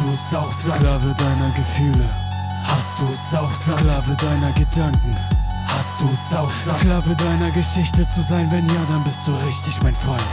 Hast du es auch satt? Sklave deiner Gefühle. Hast du es auch satt? Sklave deiner Gedanken. Hast du es auch satt? Sklave deiner Geschichte zu sein, wenn ja, dann bist du richtig mein Freund.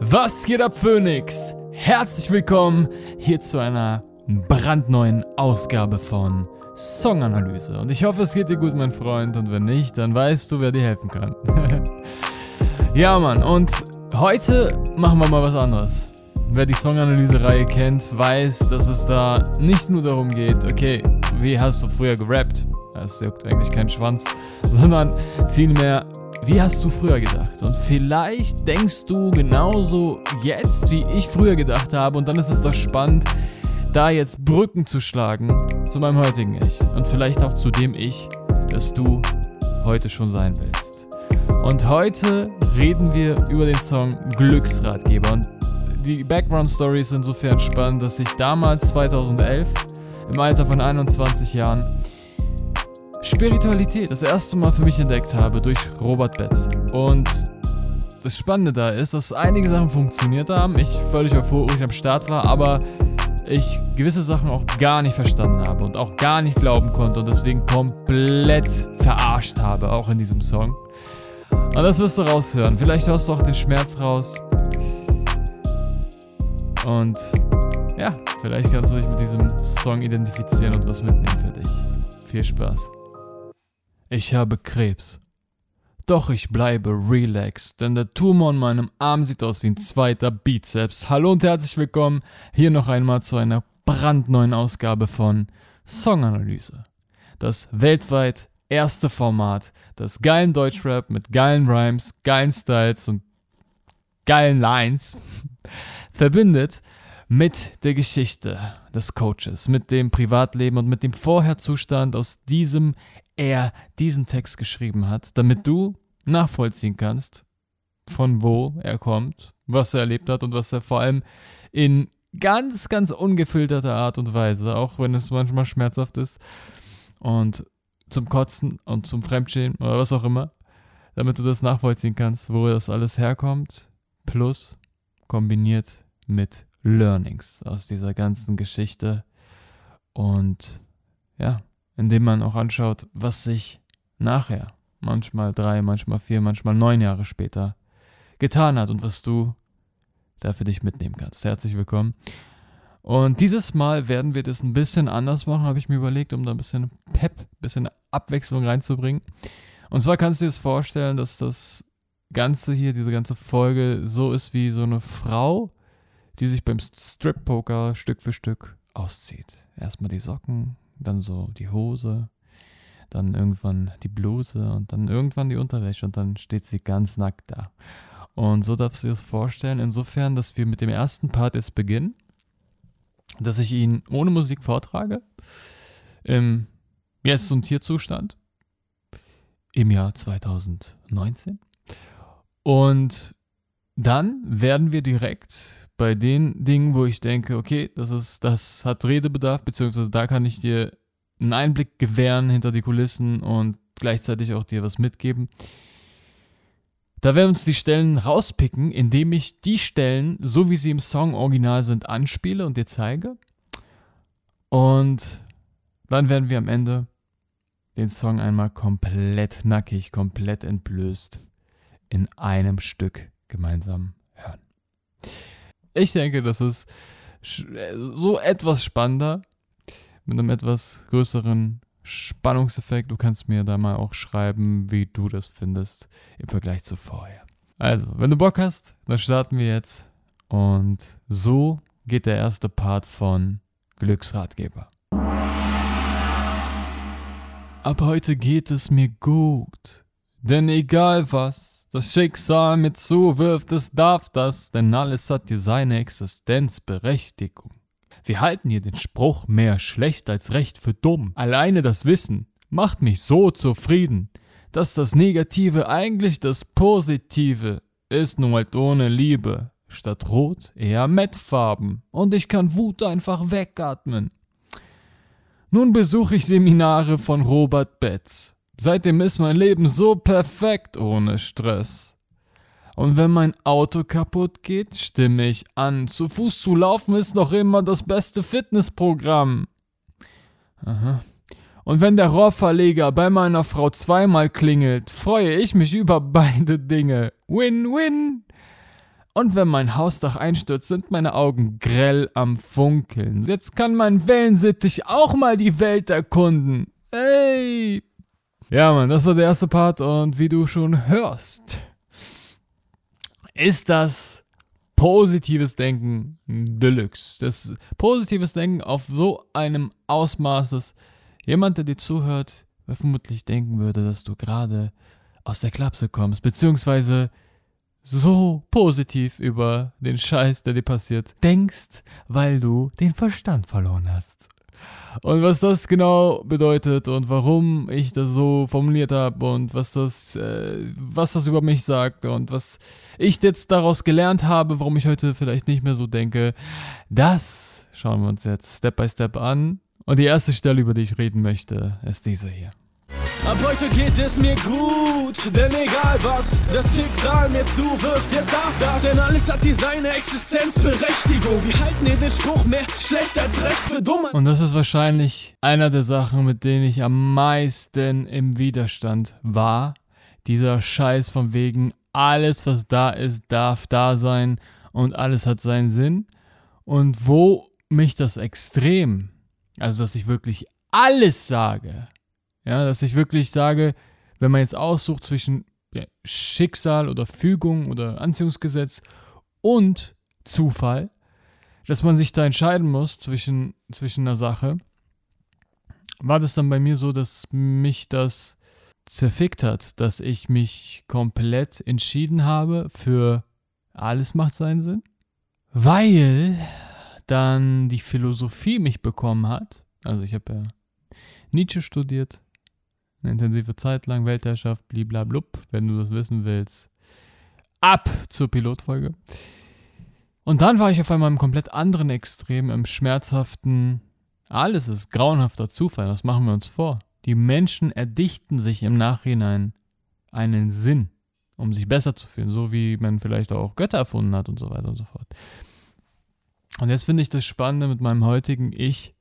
Was geht ab, Phoenix? Herzlich willkommen hier zu einer brandneuen Ausgabe von Songanalyse. Und ich hoffe, es geht dir gut, mein Freund. Und wenn nicht, dann weißt du, wer dir helfen kann. ja, Mann. Und heute machen wir mal was anderes. Wer die Songanalyse-Reihe kennt, weiß, dass es da nicht nur darum geht, okay, wie hast du früher gerappt? Das juckt eigentlich keinen Schwanz, sondern vielmehr, wie hast du früher gedacht? Und vielleicht denkst du genauso jetzt, wie ich früher gedacht habe. Und dann ist es doch spannend, da jetzt Brücken zu schlagen zu meinem heutigen Ich. Und vielleicht auch zu dem Ich, das du heute schon sein willst. Und heute reden wir über den Song Glücksratgeber. Und die Background-Story ist insofern spannend, dass ich damals, 2011, im Alter von 21 Jahren, Spiritualität das erste Mal für mich entdeckt habe durch Robert Betz. Und das Spannende da ist, dass einige Sachen funktioniert haben, ich völlig euphorisch am Start war, aber ich gewisse Sachen auch gar nicht verstanden habe und auch gar nicht glauben konnte und deswegen komplett verarscht habe, auch in diesem Song. Und das wirst du raushören. Vielleicht hörst du auch den Schmerz raus. Und ja, vielleicht kannst du dich mit diesem Song identifizieren und was mitnehmen für dich. Viel Spaß. Ich habe Krebs. Doch ich bleibe relaxed, denn der Tumor in meinem Arm sieht aus wie ein zweiter Bizeps. Hallo und herzlich willkommen hier noch einmal zu einer brandneuen Ausgabe von Songanalyse. Das weltweit erste Format, das geilen Deutschrap mit geilen Rhymes, geilen Styles und geilen Lines verbindet mit der Geschichte des Coaches, mit dem Privatleben und mit dem Vorherzustand, aus diesem er diesen Text geschrieben hat, damit du nachvollziehen kannst, von wo er kommt, was er erlebt hat und was er vor allem in ganz, ganz ungefilterter Art und Weise, auch wenn es manchmal schmerzhaft ist und zum Kotzen und zum Fremdschämen oder was auch immer, damit du das nachvollziehen kannst, wo das alles herkommt, plus kombiniert mit Learnings aus dieser ganzen Geschichte und ja, indem man auch anschaut, was sich nachher, manchmal drei, manchmal vier, manchmal neun Jahre später getan hat und was du da für dich mitnehmen kannst. Herzlich willkommen. Und dieses Mal werden wir das ein bisschen anders machen, habe ich mir überlegt, um da ein bisschen Pep, ein bisschen Abwechslung reinzubringen. Und zwar kannst du dir das vorstellen, dass das Ganze hier, diese ganze Folge so ist wie so eine Frau, die sich beim Strip-Poker Stück für Stück auszieht. Erstmal die Socken, dann so die Hose, dann irgendwann die Bluse und dann irgendwann die Unterwäsche und dann steht sie ganz nackt da. Und so darfst du dir das vorstellen, insofern, dass wir mit dem ersten Part jetzt beginnen, dass ich ihn ohne Musik vortrage, im Jetzt zum Tierzustand, im Jahr 2019. Und dann werden wir direkt bei den Dingen, wo ich denke, okay, das ist, das hat Redebedarf, beziehungsweise da kann ich dir einen Einblick gewähren hinter die Kulissen und gleichzeitig auch dir was mitgeben. Da werden wir uns die Stellen rauspicken, indem ich die Stellen, so wie sie im Song original sind, anspiele und dir zeige. Und dann werden wir am Ende den Song einmal komplett nackig, komplett entblößt in einem Stück gemeinsam hören. Ich denke, das ist so etwas spannender, mit einem etwas größeren Spannungseffekt. Du kannst mir da mal auch schreiben, wie du das findest im Vergleich zu vorher. Also, wenn du Bock hast, dann starten wir jetzt. Und so geht der erste Part von Glücksratgeber. Ab heute geht es mir gut, denn egal was, das Schicksal mit zuwirft, es darf das, denn alles hat hier seine Existenzberechtigung. Wir halten hier den Spruch mehr schlecht als recht für dumm. Alleine das Wissen macht mich so zufrieden, dass das Negative eigentlich das Positive ist nun halt ohne Liebe. Statt Rot eher Mettfarben und ich kann Wut einfach wegatmen. Nun besuche ich Seminare von Robert Betz. Seitdem ist mein Leben so perfekt ohne Stress. Und wenn mein Auto kaputt geht, stimme ich an. Zu Fuß zu laufen ist noch immer das beste Fitnessprogramm. Aha. Und wenn der Rohrverleger bei meiner Frau zweimal klingelt, freue ich mich über beide Dinge. Win-win. Und wenn mein Hausdach einstürzt, sind meine Augen grell am Funkeln. Jetzt kann mein Wellensittich auch mal die Welt erkunden. Ey! Ja, Mann, das war der erste Part und wie du schon hörst, ist das positives Denken Deluxe. Das positives Denken auf so einem Ausmaß, dass jemand, der dir zuhört, vermutlich denken würde, dass du gerade aus der Klapse kommst, beziehungsweise so positiv über den Scheiß, der dir passiert, denkst, weil du den Verstand verloren hast. Und was das genau bedeutet und warum ich das so formuliert habe und was das, äh, was das über mich sagt und was ich jetzt daraus gelernt habe, warum ich heute vielleicht nicht mehr so denke, das schauen wir uns jetzt Step by Step an. Und die erste Stelle, über die ich reden möchte, ist diese hier. Ab heute geht es mir gut, denn egal was das Schicksal mir zuwirft, jetzt darf das. Denn alles hat die seine Existenzberechtigung. Wir halten hier den Spruch mehr schlecht als recht für dumme. Und das ist wahrscheinlich einer der Sachen, mit denen ich am meisten im Widerstand war. Dieser Scheiß von wegen, alles was da ist, darf da sein und alles hat seinen Sinn. Und wo mich das extrem, also dass ich wirklich alles sage, ja, dass ich wirklich sage, wenn man jetzt aussucht zwischen ja, Schicksal oder Fügung oder Anziehungsgesetz und Zufall, dass man sich da entscheiden muss zwischen, zwischen einer Sache, war das dann bei mir so, dass mich das zerfickt hat, dass ich mich komplett entschieden habe für alles macht seinen Sinn, weil dann die Philosophie mich bekommen hat. Also ich habe ja Nietzsche studiert, eine intensive Zeit lang, Weltherrschaft, bliblablub, wenn du das wissen willst. Ab zur Pilotfolge. Und dann war ich auf einmal im komplett anderen Extrem, im schmerzhaften, alles ist grauenhafter Zufall, was machen wir uns vor? Die Menschen erdichten sich im Nachhinein einen Sinn, um sich besser zu fühlen, so wie man vielleicht auch Götter erfunden hat und so weiter und so fort. Und jetzt finde ich das Spannende mit meinem heutigen Ich,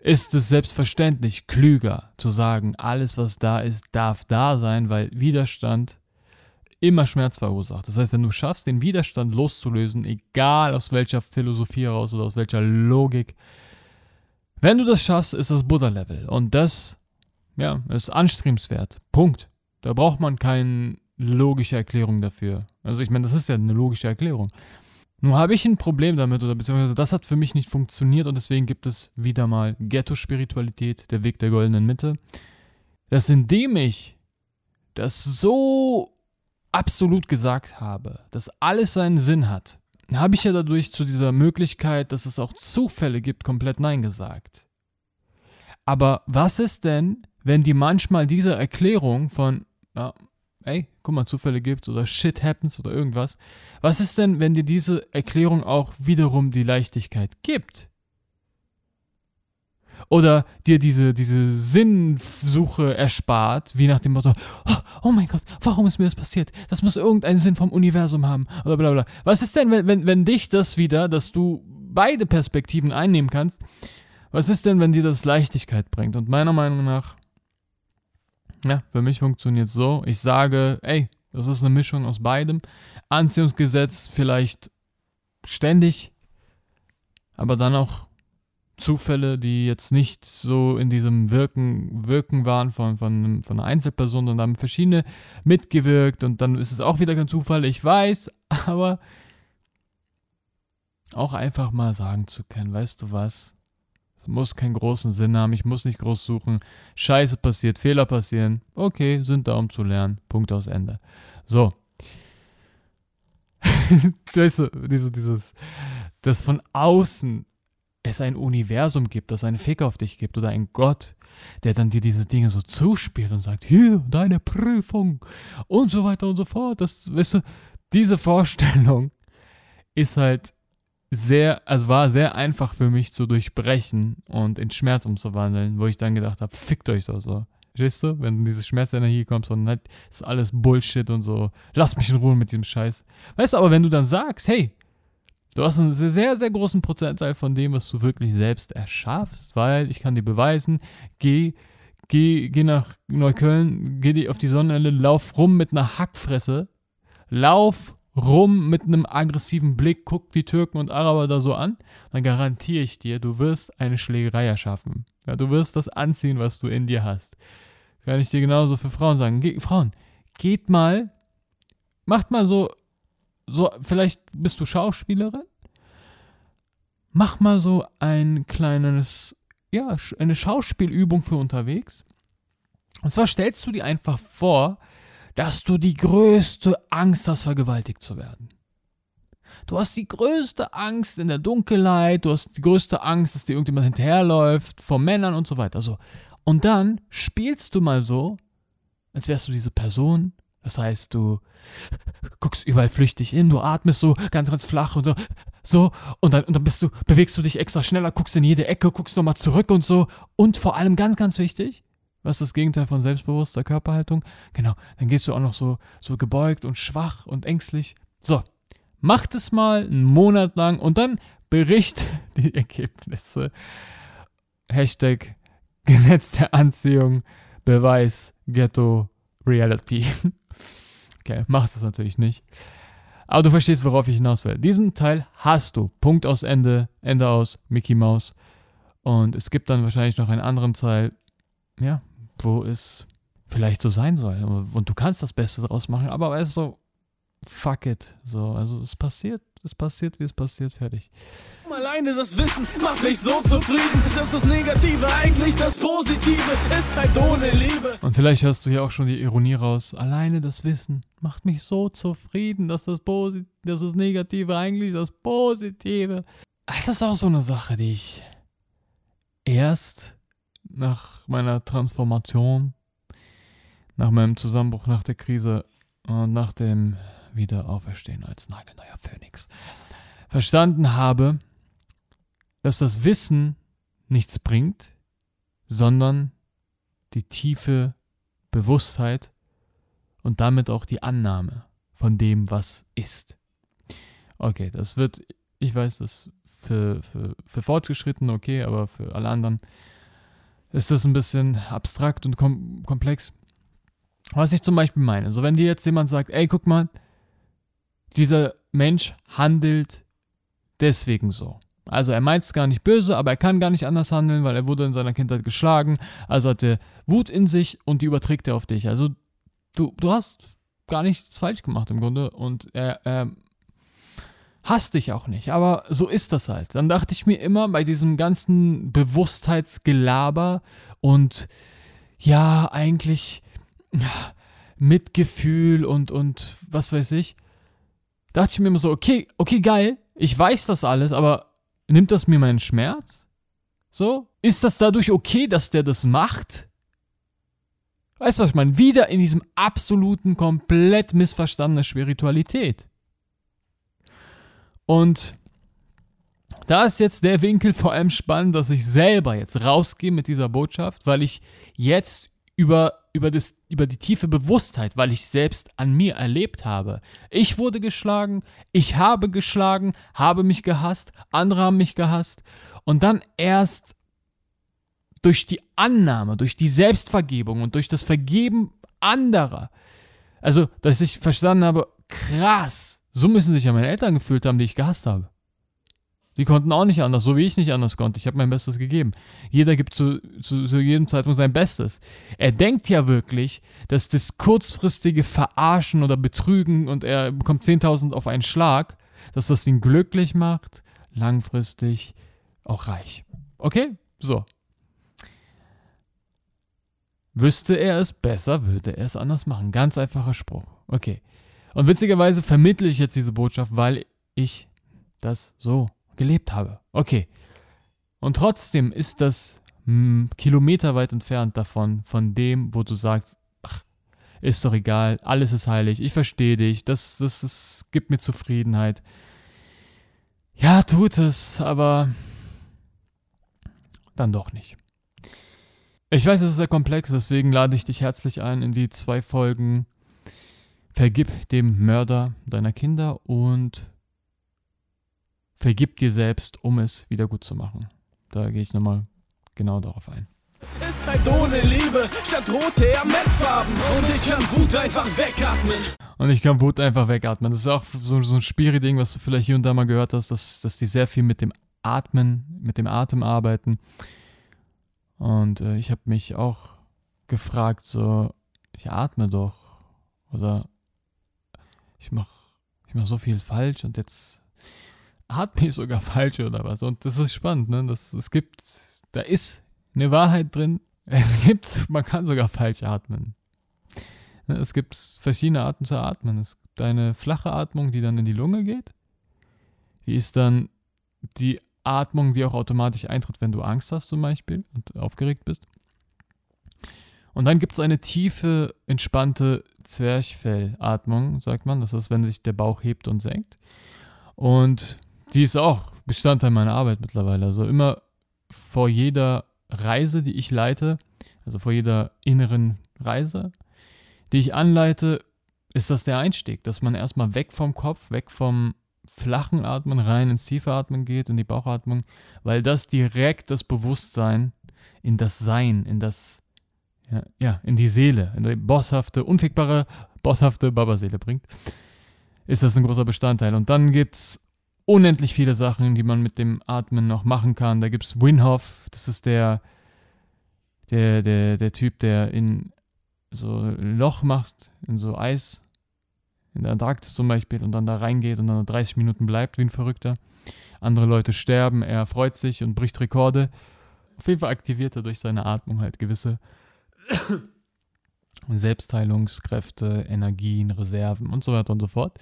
ist es selbstverständlich klüger zu sagen, alles was da ist, darf da sein, weil Widerstand immer Schmerz verursacht. Das heißt, wenn du schaffst, den Widerstand loszulösen, egal aus welcher Philosophie heraus oder aus welcher Logik, wenn du das schaffst, ist das Buddha-Level. Und das, ja, ist anstrebenswert. Punkt. Da braucht man keine logische Erklärung dafür. Also ich meine, das ist ja eine logische Erklärung. Nun habe ich ein Problem damit, oder beziehungsweise das hat für mich nicht funktioniert und deswegen gibt es wieder mal Ghetto-Spiritualität, der Weg der goldenen Mitte. Dass indem ich das so absolut gesagt habe, dass alles seinen Sinn hat, habe ich ja dadurch zu dieser Möglichkeit, dass es auch Zufälle gibt, komplett Nein gesagt. Aber was ist denn, wenn die manchmal diese Erklärung von, ja, ey, guck mal, Zufälle gibt oder Shit happens oder irgendwas. Was ist denn, wenn dir diese Erklärung auch wiederum die Leichtigkeit gibt? Oder dir diese, diese Sinnsuche erspart, wie nach dem Motto, oh, oh, mein Gott, warum ist mir das passiert? Das muss irgendeinen Sinn vom Universum haben. Oder bla bla. Was ist denn, wenn, wenn, wenn dich das wieder, dass du beide Perspektiven einnehmen kannst, was ist denn, wenn dir das Leichtigkeit bringt? Und meiner Meinung nach ja, für mich funktioniert es so. Ich sage, ey, das ist eine Mischung aus beidem. Anziehungsgesetz vielleicht ständig, aber dann auch Zufälle, die jetzt nicht so in diesem Wirken, Wirken waren von, von, von einer Einzelperson, sondern haben verschiedene mitgewirkt und dann ist es auch wieder kein Zufall, ich weiß, aber auch einfach mal sagen zu können, weißt du was, muss keinen großen Sinn haben, ich muss nicht groß suchen. Scheiße passiert, Fehler passieren. Okay, sind da, um zu lernen. Punkt aus Ende. So. weißt du, dieses, dieses, dass von außen es ein Universum gibt, das einen Fick auf dich gibt oder ein Gott, der dann dir diese Dinge so zuspielt und sagt, hier, deine Prüfung und so weiter und so fort. Das, weißt du, diese Vorstellung ist halt sehr, also war sehr einfach für mich zu durchbrechen und in Schmerz umzuwandeln, wo ich dann gedacht habe, fickt euch doch so. Verstehst du? Wenn diese Schmerzenergie kommt und halt ist alles Bullshit und so. Lass mich in Ruhe mit diesem Scheiß. Weißt du, aber wenn du dann sagst, hey, du hast einen sehr, sehr großen Prozentteil von dem, was du wirklich selbst erschaffst, weil ich kann dir beweisen, geh, geh, geh nach Neukölln, geh auf die Sonnenende, lauf rum mit einer Hackfresse, lauf rum mit einem aggressiven Blick, guck die Türken und Araber da so an, dann garantiere ich dir, du wirst eine Schlägerei erschaffen. Ja, du wirst das anziehen, was du in dir hast. Kann ich dir genauso für Frauen sagen. Ge Frauen, geht mal, macht mal so, so, vielleicht bist du Schauspielerin. Mach mal so ein kleines, ja, eine Schauspielübung für unterwegs. Und zwar stellst du dir einfach vor, dass du die größte Angst hast, vergewaltigt zu werden. Du hast die größte Angst in der Dunkelheit, du hast die größte Angst, dass dir irgendjemand hinterherläuft, vor Männern und so weiter. So, und dann spielst du mal so, als wärst du diese Person. Das heißt, du guckst überall flüchtig hin, du atmest so ganz, ganz flach und so. So, und dann, und dann bist du, bewegst du dich extra schneller, guckst in jede Ecke, guckst nochmal zurück und so. Und vor allem ganz, ganz wichtig, was ist das Gegenteil von selbstbewusster Körperhaltung? Genau, dann gehst du auch noch so, so gebeugt und schwach und ängstlich. So, mach das mal einen Monat lang und dann bericht die Ergebnisse. Hashtag Gesetz der Anziehung, Beweis, Ghetto, Reality. okay, machst es natürlich nicht. Aber du verstehst, worauf ich hinaus will. Diesen Teil hast du. Punkt aus Ende, Ende aus, Mickey Mouse. Und es gibt dann wahrscheinlich noch einen anderen Teil, ja, wo es vielleicht so sein soll. Und du kannst das Beste daraus machen, aber weißt du, fuck it. So, also es passiert, es passiert, wie es passiert, fertig. Alleine das Wissen macht mich so zufrieden, dass das Negative eigentlich das Positive ist halt ohne Liebe. Und vielleicht hörst du hier auch schon die Ironie raus. Alleine das Wissen macht mich so zufrieden, dass das, Posit dass das Negative eigentlich das Positive. Es ist auch so eine Sache, die ich erst nach meiner Transformation, nach meinem Zusammenbruch, nach der Krise und nach dem Wiederauferstehen als nagelneuer Phönix verstanden habe, dass das Wissen nichts bringt, sondern die tiefe Bewusstheit und damit auch die Annahme von dem, was ist. Okay, das wird, ich weiß, das für, für, für Fortgeschrittene okay, aber für alle anderen ist das ein bisschen abstrakt und kom komplex. Was ich zum Beispiel meine, so wenn dir jetzt jemand sagt, ey, guck mal, dieser Mensch handelt deswegen so. Also er meint es gar nicht böse, aber er kann gar nicht anders handeln, weil er wurde in seiner Kindheit geschlagen. Also hat er Wut in sich und die überträgt er auf dich. Also du, du hast gar nichts falsch gemacht im Grunde und er, er hasst dich auch nicht. Aber so ist das halt. Dann dachte ich mir immer bei diesem ganzen Bewusstheitsgelaber und ja, eigentlich Mitgefühl und, und was weiß ich, dachte ich mir immer so, okay, okay, geil, ich weiß das alles, aber Nimmt das mir meinen Schmerz? So? Ist das dadurch okay, dass der das macht? Weißt du, was ich meine? Wieder in diesem absoluten, komplett missverstandenen Spiritualität. Und da ist jetzt der Winkel vor allem spannend, dass ich selber jetzt rausgehe mit dieser Botschaft, weil ich jetzt über, über, das, über die tiefe Bewusstheit, weil ich selbst an mir erlebt habe. Ich wurde geschlagen, ich habe geschlagen, habe mich gehasst, andere haben mich gehasst. Und dann erst durch die Annahme, durch die Selbstvergebung und durch das Vergeben anderer, also dass ich verstanden habe, krass, so müssen sich ja meine Eltern gefühlt haben, die ich gehasst habe. Die konnten auch nicht anders, so wie ich nicht anders konnte. Ich habe mein Bestes gegeben. Jeder gibt zu, zu, zu, jedem Zeitpunkt sein Bestes. Er denkt ja wirklich, dass das kurzfristige Verarschen oder Betrügen und er bekommt 10.000 auf einen Schlag, dass das ihn glücklich macht, langfristig auch reich. Okay? So. Wüsste er es besser, würde er es anders machen. Ganz einfacher Spruch. Okay. Und witzigerweise vermittle ich jetzt diese Botschaft, weil ich das so gelebt habe. Okay. Und trotzdem ist das hm, kilometerweit entfernt davon, von dem, wo du sagst, ach, ist doch egal, alles ist heilig, ich verstehe dich, das, das, das gibt mir Zufriedenheit. Ja, tut es, aber dann doch nicht. Ich weiß, es ist sehr komplex, deswegen lade ich dich herzlich ein in die zwei Folgen Vergib dem Mörder deiner Kinder und vergib dir selbst, um es wieder gut zu machen. Da gehe ich nochmal genau darauf ein. Ist halt ohne Liebe, statt rote eher Mettfarben. Und ich kann Wut einfach wegatmen. Und ich kann Wut einfach wegatmen. Das ist auch so, so ein Spiri-Ding, was du vielleicht hier und da mal gehört hast, dass, dass die sehr viel mit dem Atmen, mit dem Atem arbeiten. Und äh, ich habe mich auch gefragt, so, ich atme doch. Oder ich mache ich mach so viel falsch und jetzt atme ich sogar falsch oder was. Und das ist spannend, ne? Das, es gibt, da ist eine Wahrheit drin. Es gibt, man kann sogar falsch atmen. Ne, es gibt verschiedene Arten zu atmen. Es gibt eine flache Atmung, die dann in die Lunge geht. Die ist dann die Atmung, die auch automatisch eintritt, wenn du Angst hast zum Beispiel und aufgeregt bist. Und dann gibt es eine tiefe, entspannte Zwerchfellatmung, sagt man. Das ist, wenn sich der Bauch hebt und senkt. Und die ist auch Bestandteil meiner Arbeit mittlerweile. Also immer vor jeder Reise, die ich leite, also vor jeder inneren Reise, die ich anleite, ist das der Einstieg, dass man erstmal weg vom Kopf, weg vom flachen Atmen rein ins tiefe Atmen geht, in die Bauchatmung, weil das direkt das Bewusstsein in das Sein, in das, ja, ja in die Seele, in die bosshafte, unfickbare, bosshafte Babaseele bringt, ist das ein großer Bestandteil. Und dann gibt es unendlich viele Sachen, die man mit dem Atmen noch machen kann. Da gibt es Winhoff, das ist der, der, der, der Typ, der in so ein Loch macht, in so Eis, in der Antarktis zum Beispiel, und dann da reingeht und dann 30 Minuten bleibt wie ein Verrückter. Andere Leute sterben, er freut sich und bricht Rekorde. Auf jeden Fall aktiviert er durch seine Atmung halt gewisse Selbstheilungskräfte, Energien, Reserven und so weiter und so fort.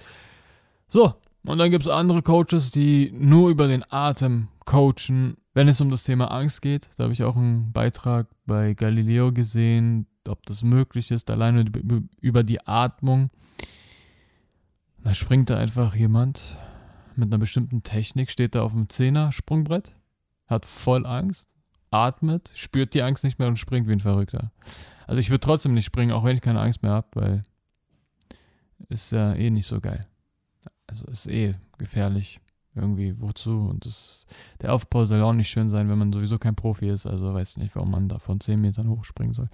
So, und dann gibt es andere Coaches, die nur über den Atem coachen, wenn es um das Thema Angst geht. Da habe ich auch einen Beitrag bei Galileo gesehen, ob das möglich ist, alleine über die Atmung. Da springt da einfach jemand mit einer bestimmten Technik, steht da auf dem Zehner-Sprungbrett, hat voll Angst, atmet, spürt die Angst nicht mehr und springt wie ein Verrückter. Also ich würde trotzdem nicht springen, auch wenn ich keine Angst mehr habe, weil ist ja eh nicht so geil also ist eh gefährlich. Irgendwie, wozu? Und das, der Aufbau soll auch nicht schön sein, wenn man sowieso kein Profi ist. Also weiß nicht, warum man da von 10 Metern hochspringen soll.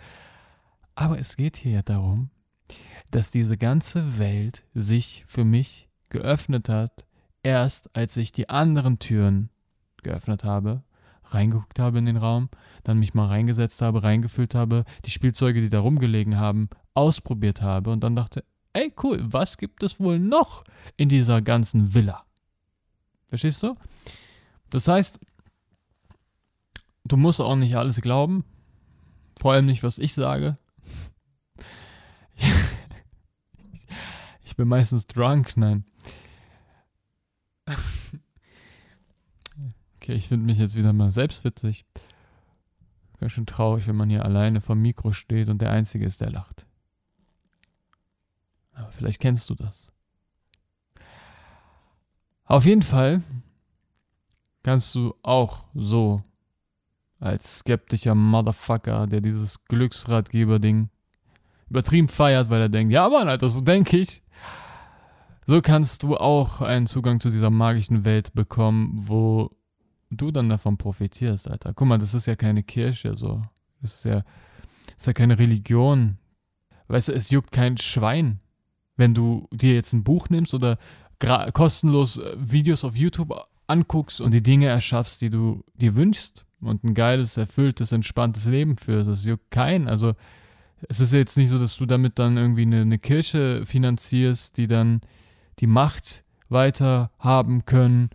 Aber es geht hier ja darum, dass diese ganze Welt sich für mich geöffnet hat, erst als ich die anderen Türen geöffnet habe, reingeguckt habe in den Raum, dann mich mal reingesetzt habe, reingefüllt habe, die Spielzeuge, die da rumgelegen haben, ausprobiert habe und dann dachte, ey cool, was gibt es wohl noch in dieser ganzen Villa? Verstehst du? Das heißt, du musst auch nicht alles glauben, vor allem nicht, was ich sage. ich bin meistens drunk, nein. Okay, ich finde mich jetzt wieder mal selbst witzig. Ganz schön traurig, wenn man hier alleine vom Mikro steht und der Einzige ist, der lacht. Aber vielleicht kennst du das. Auf jeden Fall kannst du auch so als skeptischer Motherfucker, der dieses Glücksratgeber-Ding übertrieben feiert, weil er denkt, ja Mann, Alter, so denke ich. So kannst du auch einen Zugang zu dieser magischen Welt bekommen, wo du dann davon profitierst, Alter. Guck mal, das ist ja keine Kirche, so. Das ist ja, das ist ja keine Religion. Weißt du, es juckt kein Schwein, wenn du dir jetzt ein Buch nimmst oder kostenlos äh, Videos auf YouTube anguckst und die Dinge erschaffst, die du dir wünschst und ein geiles, erfülltes, entspanntes Leben führst, das juckt keinen. Also es ist jetzt nicht so, dass du damit dann irgendwie eine, eine Kirche finanzierst, die dann die Macht weiter haben können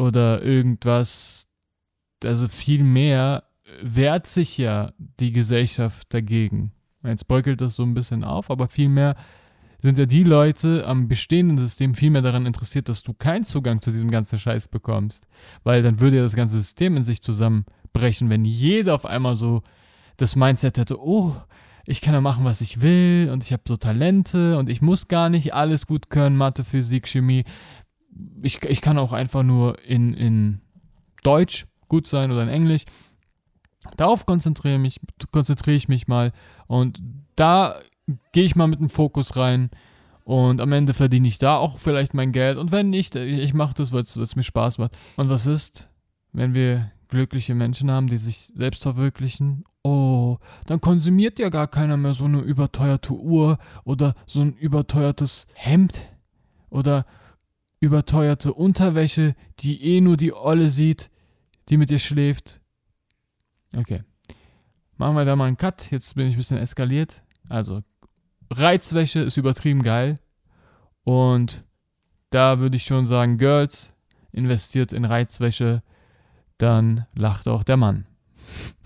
oder irgendwas. Also viel mehr wehrt sich ja die Gesellschaft dagegen. Jetzt bröckelt das so ein bisschen auf, aber vielmehr sind ja die Leute am bestehenden System viel mehr daran interessiert, dass du keinen Zugang zu diesem ganzen Scheiß bekommst. Weil dann würde ja das ganze System in sich zusammenbrechen, wenn jeder auf einmal so das Mindset hätte, oh, ich kann ja machen, was ich will und ich habe so Talente und ich muss gar nicht alles gut können, Mathe, Physik, Chemie. Ich, ich kann auch einfach nur in, in Deutsch gut sein oder in Englisch. Darauf konzentriere, mich, konzentriere ich mich mal und da gehe ich mal mit dem Fokus rein und am Ende verdiene ich da auch vielleicht mein Geld und wenn nicht, ich mache das, weil es mir Spaß macht. Und was ist, wenn wir glückliche Menschen haben, die sich selbst verwirklichen? Oh, dann konsumiert ja gar keiner mehr so eine überteuerte Uhr oder so ein überteuertes Hemd oder überteuerte Unterwäsche, die eh nur die Olle sieht, die mit dir schläft. Okay. Machen wir da mal einen Cut. Jetzt bin ich ein bisschen eskaliert. Also, Reizwäsche ist übertrieben geil. Und da würde ich schon sagen, Girls, investiert in Reizwäsche, dann lacht auch der Mann.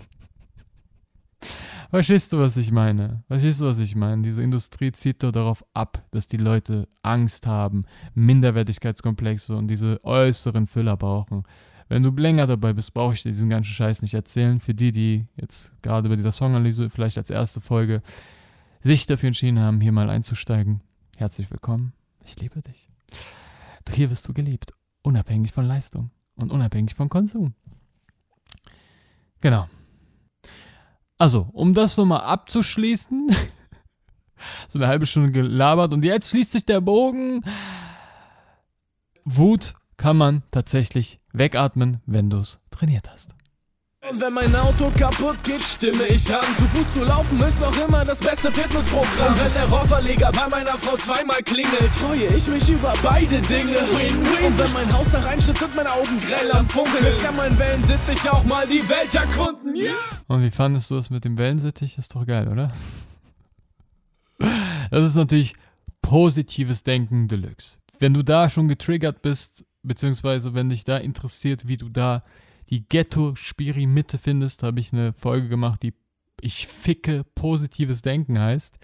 Verstehst du, was ich meine? Verstehst du, was ich meine? Diese Industrie zieht doch darauf ab, dass die Leute Angst haben, Minderwertigkeitskomplexe und diese äußeren Füller brauchen. Wenn du länger dabei bist, brauche ich dir diesen ganzen Scheiß nicht erzählen. Für die, die jetzt gerade bei dieser Songanalyse vielleicht als erste Folge sich dafür entschieden haben, hier mal einzusteigen, herzlich willkommen. Ich liebe dich. Hier wirst du geliebt, unabhängig von Leistung und unabhängig von Konsum. Genau. Also, um das nochmal abzuschließen, so eine halbe Stunde gelabert und jetzt schließt sich der Bogen. Wut kann man tatsächlich wegatmen, wenn du es trainiert hast. Und wenn mein Auto kaputt geht, stimme ich an. Zu Fuß zu laufen ist noch immer das beste Fitnessprogramm. Und wenn der Rohrverleger bei meiner Frau zweimal klingelt, freue ich mich über beide Dinge. Win-win. Und wenn mein Haus da reinsteht, sind meine Augen grell am Funkeln. Jetzt kann mein Wellensittich auch mal die Welt erkunden. Yeah. Und wie fandest du es mit dem Wellensittich? Ist doch geil, oder? Das ist natürlich positives Denken Deluxe. Wenn du da schon getriggert bist, beziehungsweise wenn dich da interessiert, wie du da die Ghetto-Spiri-Mitte findest, habe ich eine Folge gemacht, die Ich ficke positives Denken heißt.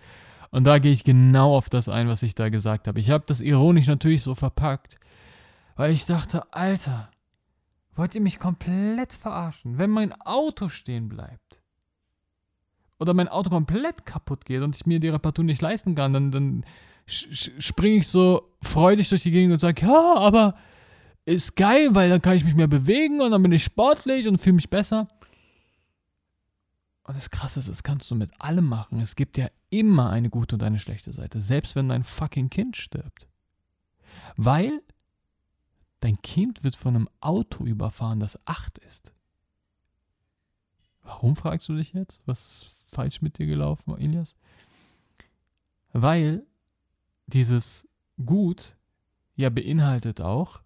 Und da gehe ich genau auf das ein, was ich da gesagt habe. Ich habe das ironisch natürlich so verpackt, weil ich dachte, Alter, wollt ihr mich komplett verarschen? Wenn mein Auto stehen bleibt oder mein Auto komplett kaputt geht und ich mir die Reparatur nicht leisten kann, dann, dann springe ich so freudig durch die Gegend und sage, ja, aber ist geil, weil dann kann ich mich mehr bewegen und dann bin ich sportlich und fühle mich besser. Und das Krasse ist, das kannst du mit allem machen. Es gibt ja immer eine gute und eine schlechte Seite, selbst wenn dein fucking Kind stirbt. Weil dein Kind wird von einem Auto überfahren, das acht ist. Warum fragst du dich jetzt? Was ist falsch mit dir gelaufen, Elias? Weil dieses Gut ja beinhaltet auch,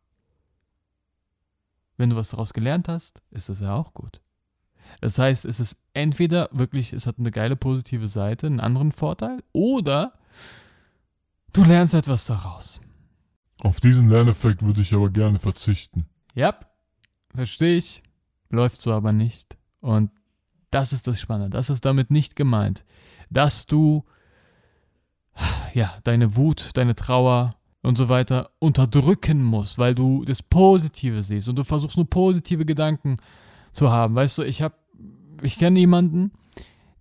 wenn du was daraus gelernt hast, ist das ja auch gut. Das heißt, es ist entweder wirklich, es hat eine geile positive Seite, einen anderen Vorteil, oder du lernst etwas daraus. Auf diesen Lerneffekt würde ich aber gerne verzichten. Ja, verstehe ich. Läuft so aber nicht. Und das ist das Spannende. Das ist damit nicht gemeint, dass du ja, deine Wut, deine Trauer, und so weiter unterdrücken musst, weil du das Positive siehst und du versuchst nur positive Gedanken zu haben. Weißt du, ich habe, ich kenne jemanden,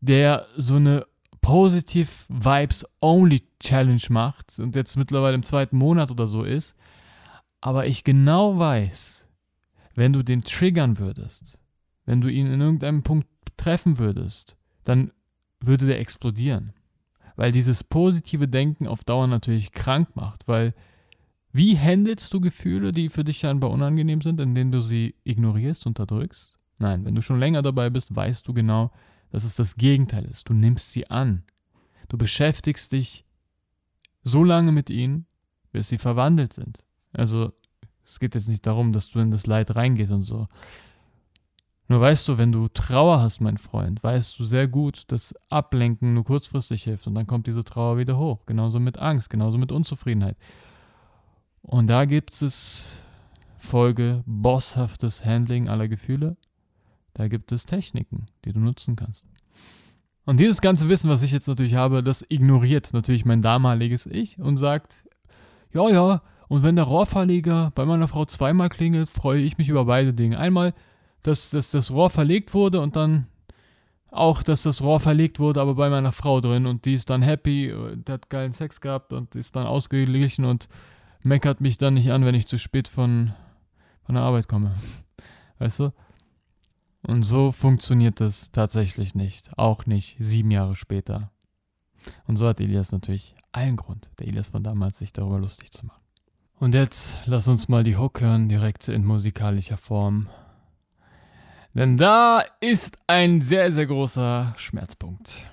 der so eine Positive Vibes Only Challenge macht und jetzt mittlerweile im zweiten Monat oder so ist, aber ich genau weiß, wenn du den triggern würdest, wenn du ihn in irgendeinem Punkt treffen würdest, dann würde der explodieren weil dieses positive Denken auf Dauer natürlich krank macht, weil wie handelst du Gefühle, die für dich scheinbar unangenehm sind, indem du sie ignorierst, unterdrückst? Nein, wenn du schon länger dabei bist, weißt du genau, dass es das Gegenteil ist. Du nimmst sie an. Du beschäftigst dich so lange mit ihnen, bis sie verwandelt sind. Also es geht jetzt nicht darum, dass du in das Leid reingehst und so. Nur weißt du, wenn du Trauer hast, mein Freund, weißt du sehr gut, dass Ablenken nur kurzfristig hilft und dann kommt diese Trauer wieder hoch. Genauso mit Angst, genauso mit Unzufriedenheit. Und da gibt es Folge bosshaftes Handling aller Gefühle. Da gibt es Techniken, die du nutzen kannst. Und dieses ganze Wissen, was ich jetzt natürlich habe, das ignoriert natürlich mein damaliges Ich und sagt, ja, ja, und wenn der Rohrverleger bei meiner Frau zweimal klingelt, freue ich mich über beide Dinge. Einmal, dass, dass das Rohr verlegt wurde und dann auch, dass das Rohr verlegt wurde, aber bei meiner Frau drin und die ist dann happy, und hat geilen Sex gehabt und ist dann ausgeglichen und meckert mich dann nicht an, wenn ich zu spät von, von der Arbeit komme. Weißt du? Und so funktioniert es tatsächlich nicht. Auch nicht sieben Jahre später. Und so hat Elias natürlich allen Grund, der Elias von damals, sich darüber lustig zu machen. Und jetzt lass uns mal die Hook hören, direkt in musikalischer Form. Denn da ist ein sehr, sehr großer Schmerzpunkt.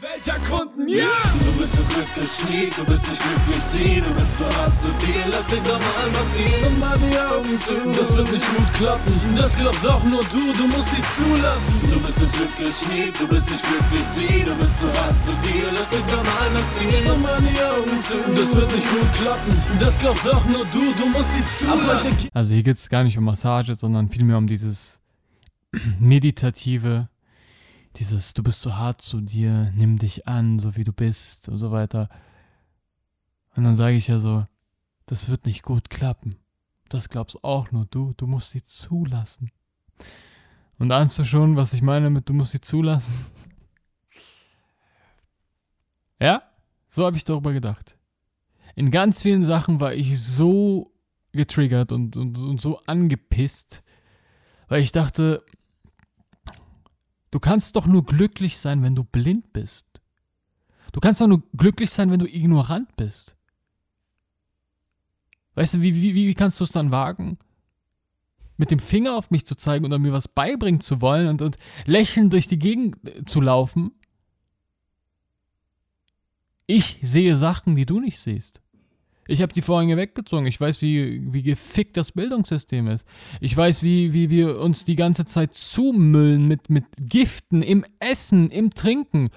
Welt erkunden, ja! Du bist das Glückes Schmied, du bist nicht glücklich sie, du bist so hart zu dir, lass dich doch mal massieren und mal die Augen zu. Das wird nicht gut klappen, das glaubst auch nur du, du musst sie zulassen. Du bist das Glückes Schmied, du bist nicht glücklich sie, du bist so hart zu dir, lass dich doch mal massieren und mal die Augen zu. Das wird nicht gut klappen, das glaubst auch nur du, du musst sie zulassen. Also hier geht es gar nicht um Massage, sondern vielmehr um dieses meditative dieses, du bist so hart zu dir, nimm dich an, so wie du bist und so weiter. Und dann sage ich ja so, das wird nicht gut klappen. Das glaubst auch nur du, du musst sie zulassen. Und ahnst du schon, was ich meine mit du musst sie zulassen? ja, so habe ich darüber gedacht. In ganz vielen Sachen war ich so getriggert und, und, und so angepisst, weil ich dachte, Du kannst doch nur glücklich sein, wenn du blind bist. Du kannst doch nur glücklich sein, wenn du ignorant bist. Weißt du, wie, wie, wie kannst du es dann wagen, mit dem Finger auf mich zu zeigen oder mir was beibringen zu wollen und, und lächelnd durch die Gegend zu laufen? Ich sehe Sachen, die du nicht siehst. Ich habe die Vorhänge weggezogen. Ich weiß, wie, wie gefickt das Bildungssystem ist. Ich weiß, wie, wie wir uns die ganze Zeit zumüllen mit, mit Giften im Essen, im Trinken,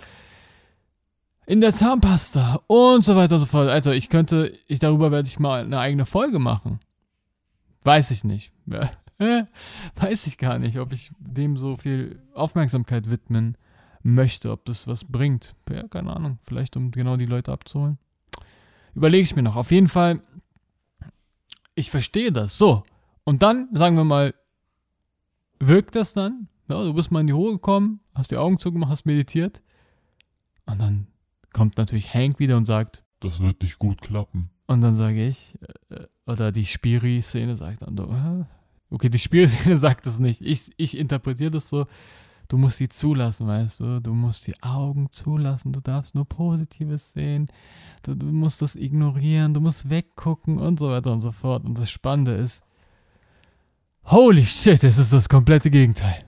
in der Zahnpasta und so weiter und so fort. Also ich könnte, ich darüber werde ich mal eine eigene Folge machen. Weiß ich nicht. Weiß ich gar nicht, ob ich dem so viel Aufmerksamkeit widmen möchte, ob das was bringt. Ja, keine Ahnung. Vielleicht um genau die Leute abzuholen. Überlege ich mir noch. Auf jeden Fall, ich verstehe das. So. Und dann, sagen wir mal, wirkt das dann? Ja, du bist mal in die Ruhe gekommen, hast die Augen zugemacht, hast meditiert. Und dann kommt natürlich Hank wieder und sagt, das wird nicht gut klappen. Und dann sage ich, äh, oder die Spiri-Szene sagt dann, äh, okay, die Spiri-Szene sagt es nicht. Ich, ich interpretiere das so, du musst sie zulassen, weißt du? Du musst die Augen zulassen, du darfst nur Positives sehen, du, du musst das ignorieren, du musst weggucken und so weiter und so fort. Und das Spannende ist, holy shit, es ist das komplette Gegenteil.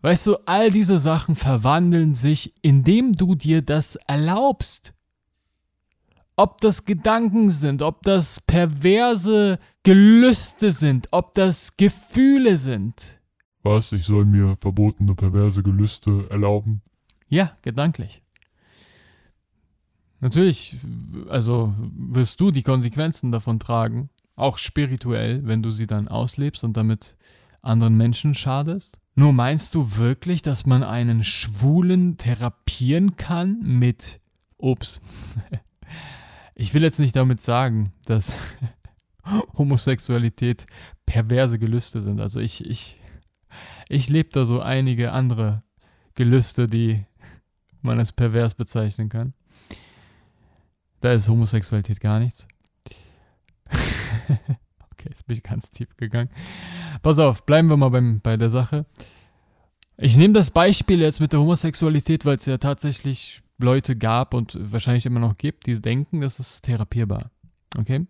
Weißt du, all diese Sachen verwandeln sich, indem du dir das erlaubst. Ob das Gedanken sind, ob das perverse Gelüste sind, ob das Gefühle sind. Was? Ich soll mir verbotene perverse Gelüste erlauben? Ja, gedanklich. Natürlich, also wirst du die Konsequenzen davon tragen, auch spirituell, wenn du sie dann auslebst und damit anderen Menschen schadest. Nur meinst du wirklich, dass man einen Schwulen therapieren kann mit Ups. Ich will jetzt nicht damit sagen, dass Homosexualität perverse Gelüste sind. Also ich, ich, ich lebe da so einige andere Gelüste, die man als pervers bezeichnen kann. Da ist Homosexualität gar nichts. okay, jetzt bin ich ganz tief gegangen. Pass auf, bleiben wir mal beim, bei der Sache. Ich nehme das Beispiel jetzt mit der Homosexualität, weil es ja tatsächlich Leute gab und wahrscheinlich immer noch gibt, die denken, das ist therapierbar. Okay?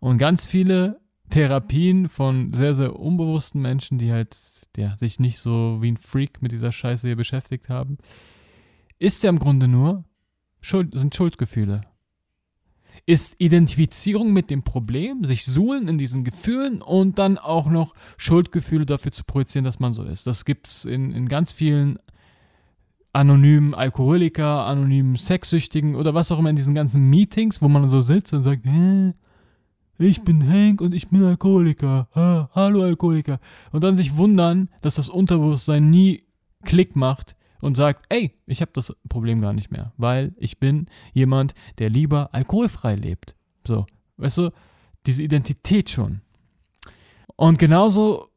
Und ganz viele Therapien von sehr, sehr unbewussten Menschen, die halt ja, sich nicht so wie ein Freak mit dieser Scheiße hier beschäftigt haben, ist ja im Grunde nur, Schuld, sind Schuldgefühle. Ist Identifizierung mit dem Problem, sich suhlen in diesen Gefühlen und dann auch noch Schuldgefühle dafür zu projizieren, dass man so ist. Das gibt es in, in ganz vielen anonymen Alkoholiker, anonymen Sexsüchtigen oder was auch immer in diesen ganzen Meetings, wo man so sitzt und sagt, Hä, ich bin Hank und ich bin Alkoholiker. Ha, hallo Alkoholiker. Und dann sich wundern, dass das Unterbewusstsein nie Klick macht und sagt, ey, ich habe das Problem gar nicht mehr, weil ich bin jemand, der lieber alkoholfrei lebt. So, weißt du, diese Identität schon. Und genauso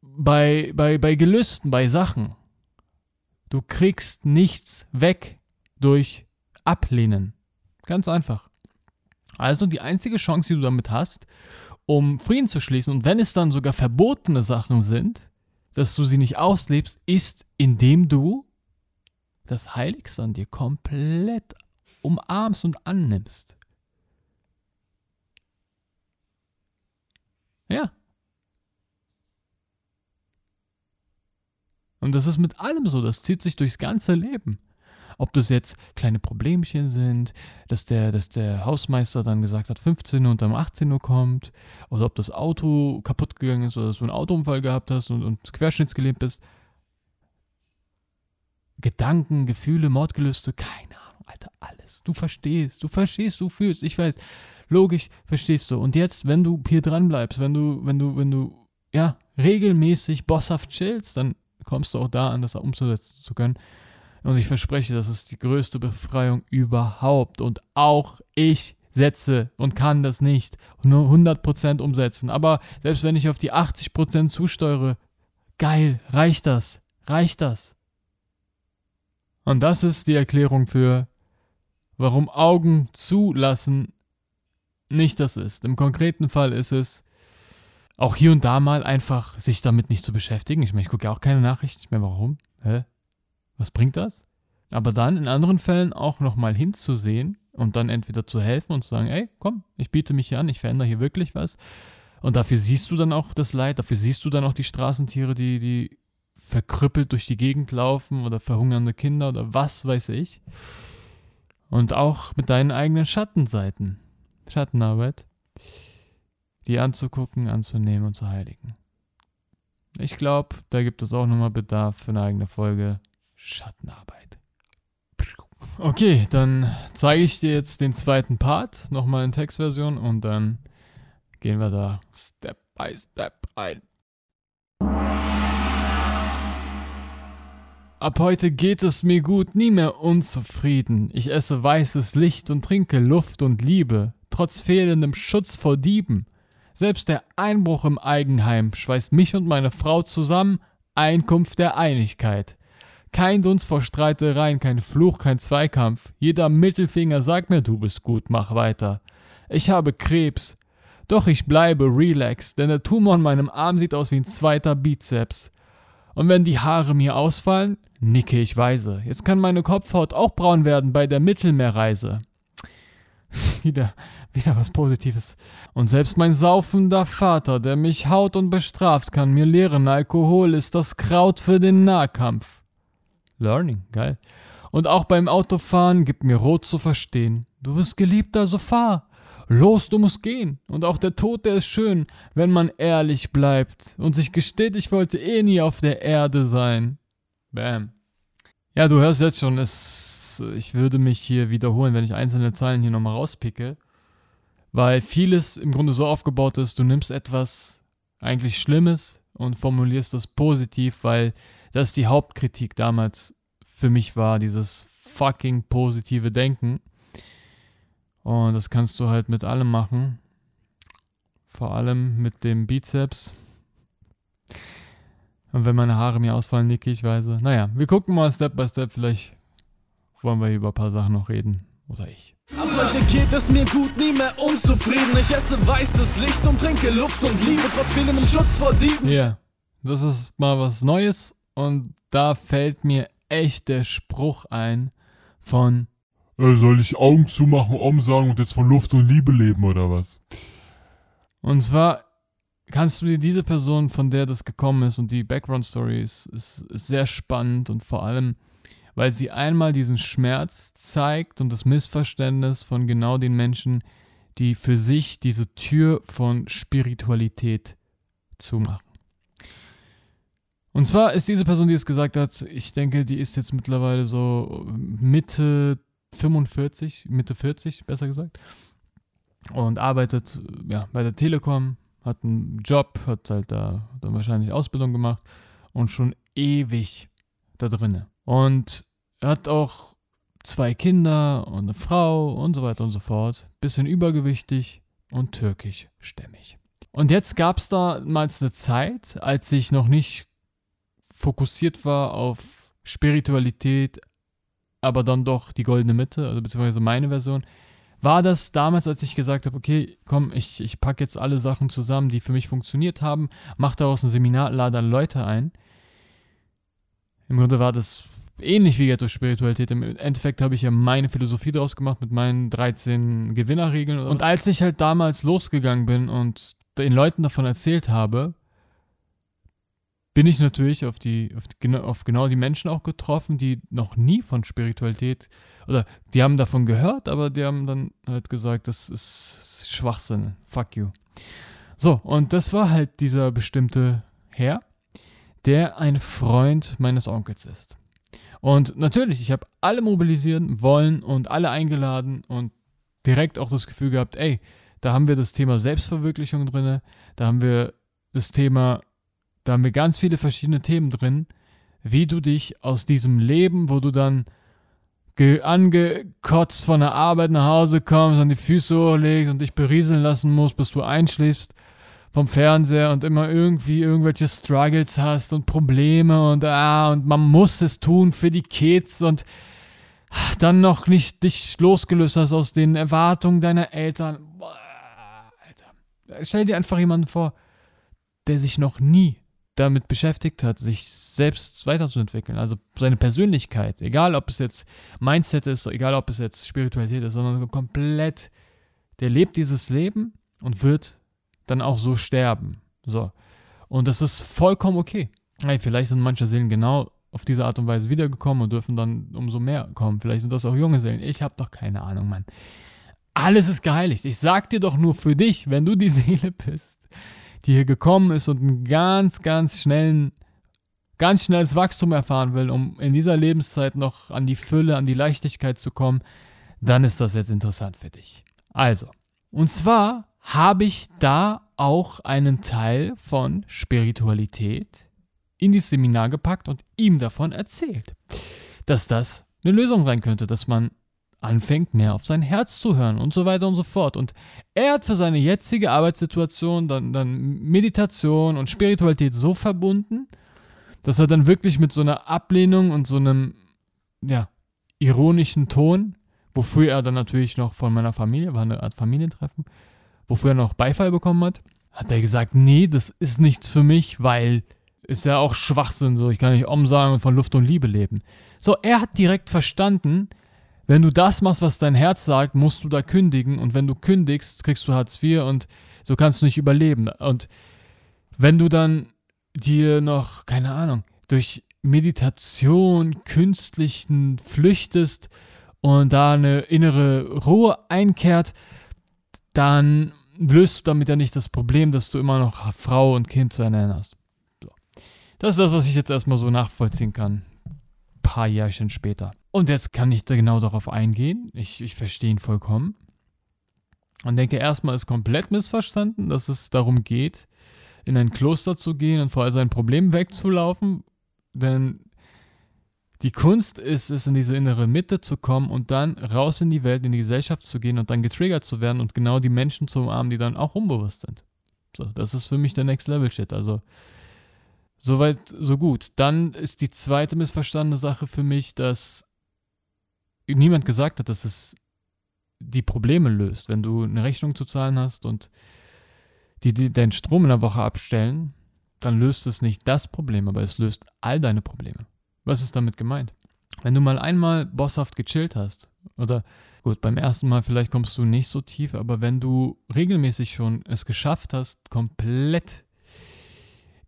bei, bei, bei Gelüsten, bei Sachen. Du kriegst nichts weg durch Ablehnen. Ganz einfach. Also die einzige Chance, die du damit hast, um Frieden zu schließen. Und wenn es dann sogar verbotene Sachen sind, dass du sie nicht auslebst, ist, indem du das Heiligste an dir komplett umarmst und annimmst. Ja. Und das ist mit allem so, das zieht sich durchs ganze Leben. Ob das jetzt kleine Problemchen sind, dass der, dass der Hausmeister dann gesagt hat, 15 Uhr und dann um 18 Uhr kommt, oder ob das Auto kaputt gegangen ist oder dass du einen Autounfall gehabt hast und, und querschnittsgelähmt bist. Gedanken, Gefühle, Mordgelüste, keine Ahnung, Alter, alles. Du verstehst, du verstehst, du fühlst, ich weiß. Logisch, verstehst du. Und jetzt, wenn du hier dran bleibst, wenn du, wenn du, wenn du, ja, regelmäßig bosshaft chillst, dann kommst du auch da an, das umzusetzen zu können. Und ich verspreche, das ist die größte Befreiung überhaupt. Und auch ich setze und kann das nicht nur 100% umsetzen. Aber selbst wenn ich auf die 80% zusteuere, geil, reicht das, reicht das. Und das ist die Erklärung für, warum Augen zulassen nicht das ist. Im konkreten Fall ist es, auch hier und da mal einfach sich damit nicht zu beschäftigen. Ich meine, ich gucke ja auch keine Nachrichten. Ich meine, warum? Hä? Was bringt das? Aber dann in anderen Fällen auch nochmal hinzusehen und dann entweder zu helfen und zu sagen, ey, komm, ich biete mich hier an, ich verändere hier wirklich was. Und dafür siehst du dann auch das Leid, dafür siehst du dann auch die Straßentiere, die, die verkrüppelt durch die Gegend laufen oder verhungernde Kinder oder was weiß ich. Und auch mit deinen eigenen Schattenseiten, Schattenarbeit, die anzugucken, anzunehmen und zu heiligen. Ich glaube, da gibt es auch nochmal Bedarf für eine eigene Folge Schattenarbeit. Okay, dann zeige ich dir jetzt den zweiten Part, nochmal in Textversion und dann gehen wir da Step by Step ein. Ab heute geht es mir gut, nie mehr unzufrieden. Ich esse weißes Licht und trinke Luft und Liebe, trotz fehlendem Schutz vor Dieben. Selbst der Einbruch im Eigenheim schweißt mich und meine Frau zusammen, Einkunft der Einigkeit. Kein Dunst vor Streitereien, kein Fluch, kein Zweikampf. Jeder Mittelfinger sagt mir, du bist gut, mach weiter. Ich habe Krebs. Doch ich bleibe relaxed, denn der Tumor an meinem Arm sieht aus wie ein zweiter Bizeps. Und wenn die Haare mir ausfallen, nicke ich weise. Jetzt kann meine Kopfhaut auch braun werden bei der Mittelmeerreise. wieder, wieder was Positives. Und selbst mein saufender Vater, der mich haut und bestraft, kann mir lehren, Alkohol ist das Kraut für den Nahkampf. Learning, geil. Und auch beim Autofahren gibt mir Rot zu verstehen. Du wirst geliebt, also fahr. Los, du musst gehen. Und auch der Tod, der ist schön, wenn man ehrlich bleibt und sich gesteht, ich wollte eh nie auf der Erde sein. Bam. Ja, du hörst jetzt schon, es, ich würde mich hier wiederholen, wenn ich einzelne Zeilen hier nochmal rauspicke. Weil vieles im Grunde so aufgebaut ist, du nimmst etwas eigentlich Schlimmes und formulierst das positiv, weil das die Hauptkritik damals für mich war, dieses fucking positive Denken. Und das kannst du halt mit allem machen. Vor allem mit dem Bizeps. Und wenn meine Haare mir ausfallen, nicke ich weise. Naja, wir gucken mal Step by Step. Vielleicht wollen wir hier über ein paar Sachen noch reden. Oder ich. Ab heute geht es mir gut, nie mehr unzufrieden. Ich esse weißes Licht und trinke Luft und Liebe, trotz fehlendem Schutz vor Dieben. Ja, yeah. das ist mal was Neues und da fällt mir echt der Spruch ein von äh, Soll ich Augen zumachen, Om sagen und jetzt von Luft und Liebe leben oder was? Und zwar kannst du dir diese Person, von der das gekommen ist und die Background Story ist, ist, ist sehr spannend und vor allem, weil sie einmal diesen Schmerz zeigt und das Missverständnis von genau den Menschen, die für sich diese Tür von Spiritualität zumachen. Und zwar ist diese Person, die es gesagt hat, ich denke, die ist jetzt mittlerweile so Mitte 45, Mitte 40, besser gesagt. Und arbeitet ja, bei der Telekom, hat einen Job, hat halt da dann wahrscheinlich Ausbildung gemacht und schon ewig da drinne. Und er hat auch zwei Kinder und eine Frau und so weiter und so fort. Bisschen übergewichtig und türkischstämmig. Und jetzt gab es damals eine Zeit, als ich noch nicht fokussiert war auf Spiritualität, aber dann doch die goldene Mitte, also beziehungsweise meine Version, war das damals, als ich gesagt habe, okay, komm, ich, ich packe jetzt alle Sachen zusammen, die für mich funktioniert haben, mache daraus ein Seminar, lade Leute ein. Im Grunde war das ähnlich wie Ghetto-Spiritualität. Im Endeffekt habe ich ja meine Philosophie daraus gemacht mit meinen 13 Gewinnerregeln. Und als ich halt damals losgegangen bin und den Leuten davon erzählt habe, bin ich natürlich auf, die, auf, die, auf genau die Menschen auch getroffen, die noch nie von Spiritualität oder die haben davon gehört, aber die haben dann halt gesagt, das ist Schwachsinn, fuck you. So, und das war halt dieser bestimmte Herr, der ein Freund meines Onkels ist. Und natürlich, ich habe alle mobilisieren wollen und alle eingeladen und direkt auch das Gefühl gehabt, ey, da haben wir das Thema Selbstverwirklichung drin, da haben wir das Thema, da haben wir ganz viele verschiedene Themen drin, wie du dich aus diesem Leben, wo du dann angekotzt von der Arbeit nach Hause kommst, und die Füße hochlegst und dich berieseln lassen musst, bis du einschläfst, vom Fernseher und immer irgendwie irgendwelche Struggles hast und Probleme und ah, und man muss es tun für die Kids und dann noch nicht dich losgelöst hast aus den Erwartungen deiner Eltern. Alter. Stell dir einfach jemanden vor, der sich noch nie damit beschäftigt hat, sich selbst weiterzuentwickeln. Also seine Persönlichkeit, egal ob es jetzt Mindset ist, egal ob es jetzt Spiritualität ist, sondern komplett, der lebt dieses Leben und wird dann auch so sterben. So. Und das ist vollkommen okay. Hey, vielleicht sind manche Seelen genau auf diese Art und Weise wiedergekommen und dürfen dann umso mehr kommen. Vielleicht sind das auch junge Seelen. Ich habe doch keine Ahnung, Mann. Alles ist geheiligt. Ich sag dir doch nur für dich, wenn du die Seele bist, die hier gekommen ist und einen ganz, ganz schnellen, ganz schnelles Wachstum erfahren will, um in dieser Lebenszeit noch an die Fülle, an die Leichtigkeit zu kommen, dann ist das jetzt interessant für dich. Also, und zwar habe ich da auch einen Teil von Spiritualität in dieses Seminar gepackt und ihm davon erzählt, dass das eine Lösung sein könnte, dass man anfängt, mehr auf sein Herz zu hören und so weiter und so fort. Und er hat für seine jetzige Arbeitssituation dann, dann Meditation und Spiritualität so verbunden, dass er dann wirklich mit so einer Ablehnung und so einem, ja, ironischen Ton, wofür er dann natürlich noch von meiner Familie, war eine Art Familientreffen, wofür er noch Beifall bekommen hat, hat er gesagt, nee, das ist nichts für mich, weil ist ja auch Schwachsinn so, ich kann nicht umsagen und von Luft und Liebe leben. So, er hat direkt verstanden, wenn du das machst, was dein Herz sagt, musst du da kündigen und wenn du kündigst, kriegst du Hartz IV und so kannst du nicht überleben. Und wenn du dann dir noch, keine Ahnung, durch Meditation künstlichen flüchtest und da eine innere Ruhe einkehrt, dann löst du damit ja nicht das Problem, dass du immer noch Frau und Kind zu ernähren hast. So. Das ist das, was ich jetzt erstmal so nachvollziehen kann. Ein paar Jährchen später. Und jetzt kann ich da genau darauf eingehen. Ich, ich verstehe ihn vollkommen. Und denke, erstmal ist komplett missverstanden, dass es darum geht, in ein Kloster zu gehen und vor all seinen Problemen wegzulaufen. Denn die Kunst ist es, in diese innere Mitte zu kommen und dann raus in die Welt, in die Gesellschaft zu gehen und dann getriggert zu werden und genau die Menschen zu umarmen, die dann auch unbewusst sind. So, das ist für mich der Next Level Shit. Also, soweit, so gut. Dann ist die zweite missverstandene Sache für mich, dass niemand gesagt hat, dass es die Probleme löst. Wenn du eine Rechnung zu zahlen hast und die, die deinen Strom in der Woche abstellen, dann löst es nicht das Problem, aber es löst all deine Probleme. Was ist damit gemeint? Wenn du mal einmal bosshaft gechillt hast, oder gut, beim ersten Mal vielleicht kommst du nicht so tief, aber wenn du regelmäßig schon es geschafft hast, komplett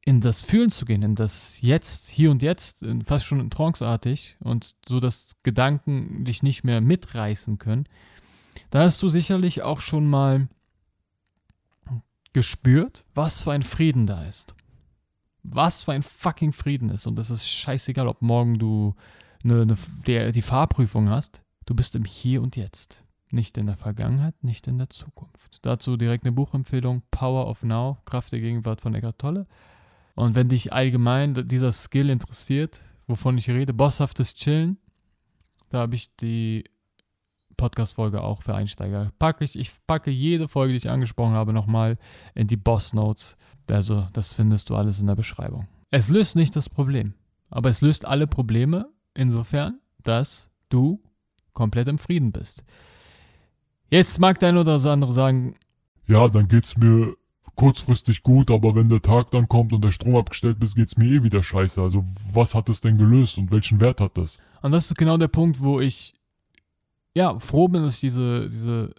in das Fühlen zu gehen, in das Jetzt, hier und jetzt, fast schon tranceartig und so, dass Gedanken dich nicht mehr mitreißen können, da hast du sicherlich auch schon mal gespürt, was für ein Frieden da ist was für ein fucking Frieden ist. Und es ist scheißegal, ob morgen du eine, eine, der, die Fahrprüfung hast. Du bist im Hier und Jetzt. Nicht in der Vergangenheit, nicht in der Zukunft. Dazu direkt eine Buchempfehlung: Power of Now, Kraft der Gegenwart von Eckhart Tolle. Und wenn dich allgemein dieser Skill interessiert, wovon ich rede, bosshaftes Chillen, da habe ich die Podcast-Folge auch für Einsteiger. Packe ich, ich packe jede Folge, die ich angesprochen habe, nochmal in die Boss Notes. Also, das findest du alles in der Beschreibung. Es löst nicht das Problem, aber es löst alle Probleme insofern, dass du komplett im Frieden bist. Jetzt mag der eine oder das andere sagen, Ja, dann geht's mir kurzfristig gut, aber wenn der Tag dann kommt und der Strom abgestellt ist, geht's mir eh wieder scheiße. Also was hat es denn gelöst und welchen Wert hat das? Und das ist genau der Punkt, wo ich ja froh bin, dass ich diese, diese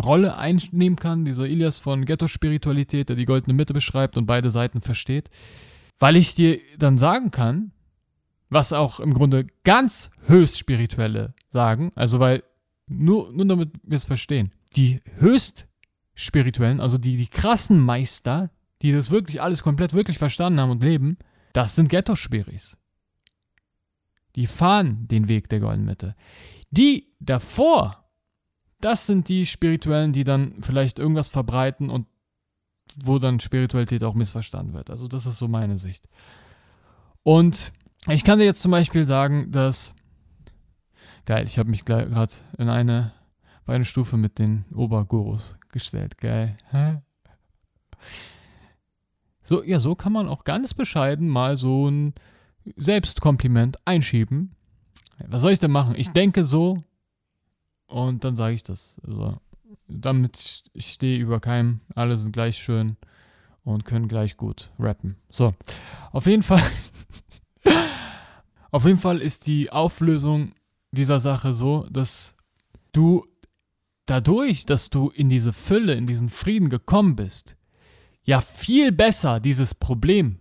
Rolle einnehmen kann, dieser Ilias von Ghetto-Spiritualität, der die goldene Mitte beschreibt und beide Seiten versteht, weil ich dir dann sagen kann, was auch im Grunde ganz höchst spirituelle sagen, also weil nur, nur damit wir es verstehen, die höchst spirituellen, also die, die krassen Meister, die das wirklich alles komplett wirklich verstanden haben und leben, das sind Ghetto-Spiris. Die fahren den Weg der goldenen Mitte. Die davor, das sind die Spirituellen, die dann vielleicht irgendwas verbreiten und wo dann Spiritualität auch missverstanden wird. Also das ist so meine Sicht. Und ich kann dir jetzt zum Beispiel sagen, dass geil, ich habe mich gerade in eine, eine Stufe mit den Obergurus gestellt. Geil. So, ja, so kann man auch ganz bescheiden mal so ein Selbstkompliment einschieben. Was soll ich denn machen? Ich denke so und dann sage ich das. Also, damit ich stehe über keinem, alle sind gleich schön und können gleich gut rappen. So, auf jeden Fall, auf jeden Fall ist die Auflösung dieser Sache so, dass du dadurch, dass du in diese Fülle, in diesen Frieden gekommen bist, ja viel besser dieses Problem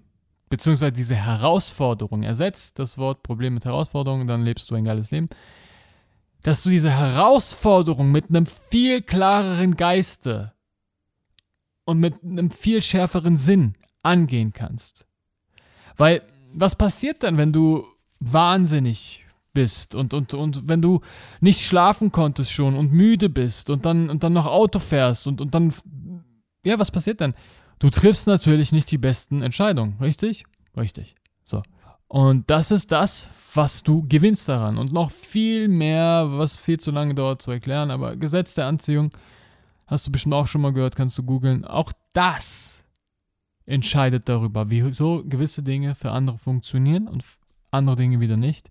beziehungsweise diese Herausforderung ersetzt, das Wort Problem mit Herausforderung, dann lebst du ein geiles Leben, dass du diese Herausforderung mit einem viel klareren Geiste und mit einem viel schärferen Sinn angehen kannst. Weil was passiert dann, wenn du wahnsinnig bist und, und, und wenn du nicht schlafen konntest schon und müde bist und dann, und dann noch Auto fährst und, und dann, ja, was passiert dann? Du triffst natürlich nicht die besten Entscheidungen, richtig? Richtig. So. Und das ist das, was du gewinnst daran. Und noch viel mehr, was viel zu lange dauert zu erklären, aber Gesetz der Anziehung, hast du bestimmt auch schon mal gehört, kannst du googeln. Auch das entscheidet darüber, wieso gewisse Dinge für andere funktionieren und andere Dinge wieder nicht.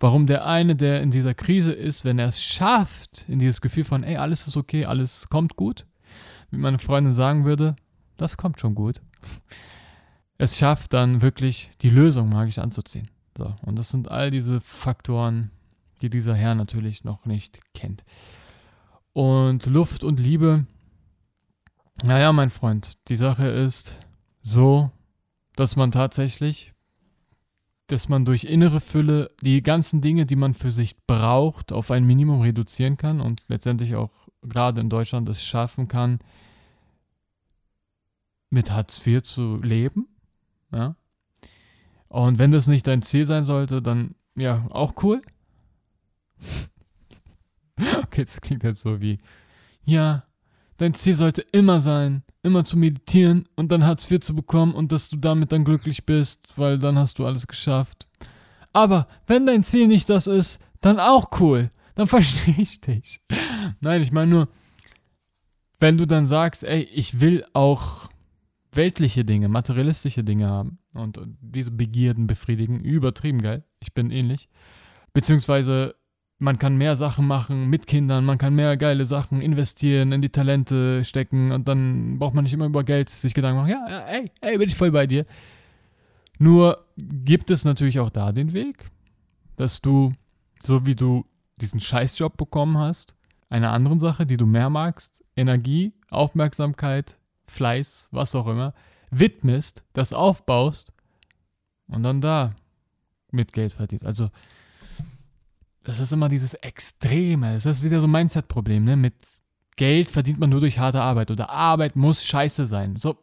Warum der eine, der in dieser Krise ist, wenn er es schafft, in dieses Gefühl von, ey, alles ist okay, alles kommt gut, wie meine Freundin sagen würde, das kommt schon gut, es schafft dann wirklich die Lösung magisch anzuziehen. So, und das sind all diese Faktoren, die dieser Herr natürlich noch nicht kennt. Und Luft und Liebe, naja, mein Freund, die Sache ist so, dass man tatsächlich dass man durch innere Fülle die ganzen Dinge, die man für sich braucht, auf ein Minimum reduzieren kann und letztendlich auch gerade in Deutschland es schaffen kann, mit Hartz IV zu leben. Ja? Und wenn das nicht dein Ziel sein sollte, dann ja, auch cool. okay, das klingt jetzt so wie, ja, dein Ziel sollte immer sein, immer zu meditieren und dann Hartz IV zu bekommen und dass du damit dann glücklich bist, weil dann hast du alles geschafft. Aber wenn dein Ziel nicht das ist, dann auch cool. Dann verstehe ich dich. Nein, ich meine nur, wenn du dann sagst, ey, ich will auch weltliche Dinge, materialistische Dinge haben und diese Begierden befriedigen, übertrieben geil. Ich bin ähnlich. Beziehungsweise man kann mehr Sachen machen mit Kindern, man kann mehr geile Sachen investieren, in die Talente stecken und dann braucht man nicht immer über Geld sich Gedanken machen. Ja, ey, ey, bin ich voll bei dir. Nur gibt es natürlich auch da den Weg, dass du, so wie du diesen Scheißjob bekommen hast, einer anderen Sache, die du mehr magst, Energie, Aufmerksamkeit, Fleiß, was auch immer, widmest, das aufbaust und dann da mit Geld verdienst. Also das ist immer dieses Extreme. Das ist wieder so ein Mindset-Problem, ne? Mit Geld verdient man nur durch harte Arbeit oder Arbeit muss scheiße sein. So,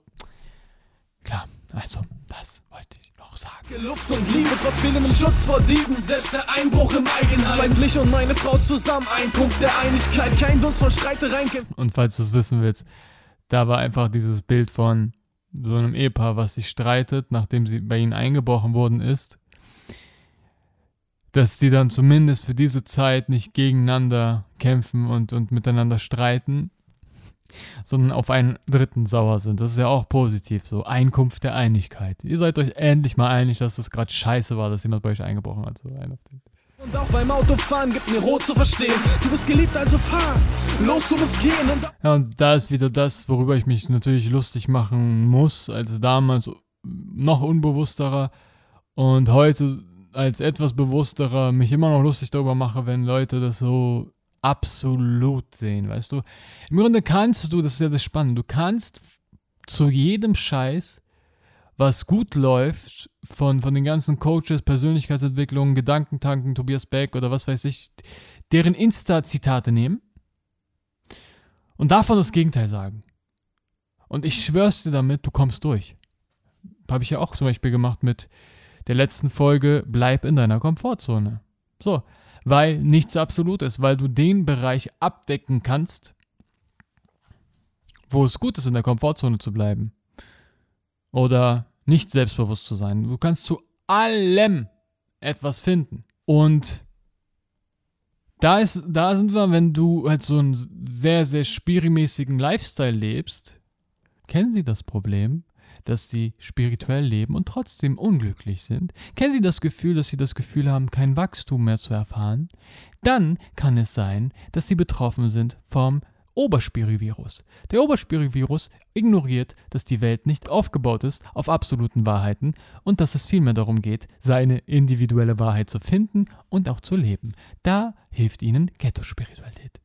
klar, also, das wollte ich noch sagen. Luft und Liebe, trotz fehlendem Schutz vor Dieben, selbst der Einbruch im Eigenheim. Schweißlich und meine Frau zusammen, Einkunft der Einigkeit, kein Dunst von Streitereien. Und falls du es wissen willst, da war einfach dieses Bild von so einem Ehepaar, was sich streitet, nachdem sie bei ihnen eingebrochen worden ist dass die dann zumindest für diese Zeit nicht gegeneinander kämpfen und, und miteinander streiten, sondern auf einen Dritten sauer sind. Das ist ja auch positiv, so Einkunft der Einigkeit. Ihr seid euch endlich mal einig, dass das gerade scheiße war, dass jemand bei euch eingebrochen hat. So ein auf den. Und auch beim Autofahren gibt mir Rot zu verstehen. Du bist geliebt, also fahr. Los, du musst gehen. Und Ja, und da ist wieder das, worüber ich mich natürlich lustig machen muss, als damals noch unbewussterer und heute als etwas bewussterer mich immer noch lustig darüber mache, wenn Leute das so absolut sehen, weißt du? Im Grunde kannst du, das ist ja das Spannende, du kannst zu jedem Scheiß, was gut läuft, von, von den ganzen Coaches, Persönlichkeitsentwicklung, Gedankentanken, Tobias Beck oder was weiß ich, deren Insta-Zitate nehmen und davon das Gegenteil sagen. Und ich schwör's dir damit, du kommst durch. Habe ich ja auch zum Beispiel gemacht mit der letzten Folge, bleib in deiner Komfortzone. So, weil nichts absolut ist, weil du den Bereich abdecken kannst, wo es gut ist, in der Komfortzone zu bleiben. Oder nicht selbstbewusst zu sein. Du kannst zu allem etwas finden. Und da, ist, da sind wir, wenn du halt so einen sehr, sehr spirimäßigen Lifestyle lebst, kennen sie das Problem, dass sie spirituell leben und trotzdem unglücklich sind? Kennen sie das Gefühl, dass sie das Gefühl haben, kein Wachstum mehr zu erfahren? Dann kann es sein, dass sie betroffen sind vom Oberspirivirus. Der Oberspirivirus ignoriert, dass die Welt nicht aufgebaut ist auf absoluten Wahrheiten und dass es vielmehr darum geht, seine individuelle Wahrheit zu finden und auch zu leben. Da hilft ihnen Ghetto-Spiritualität.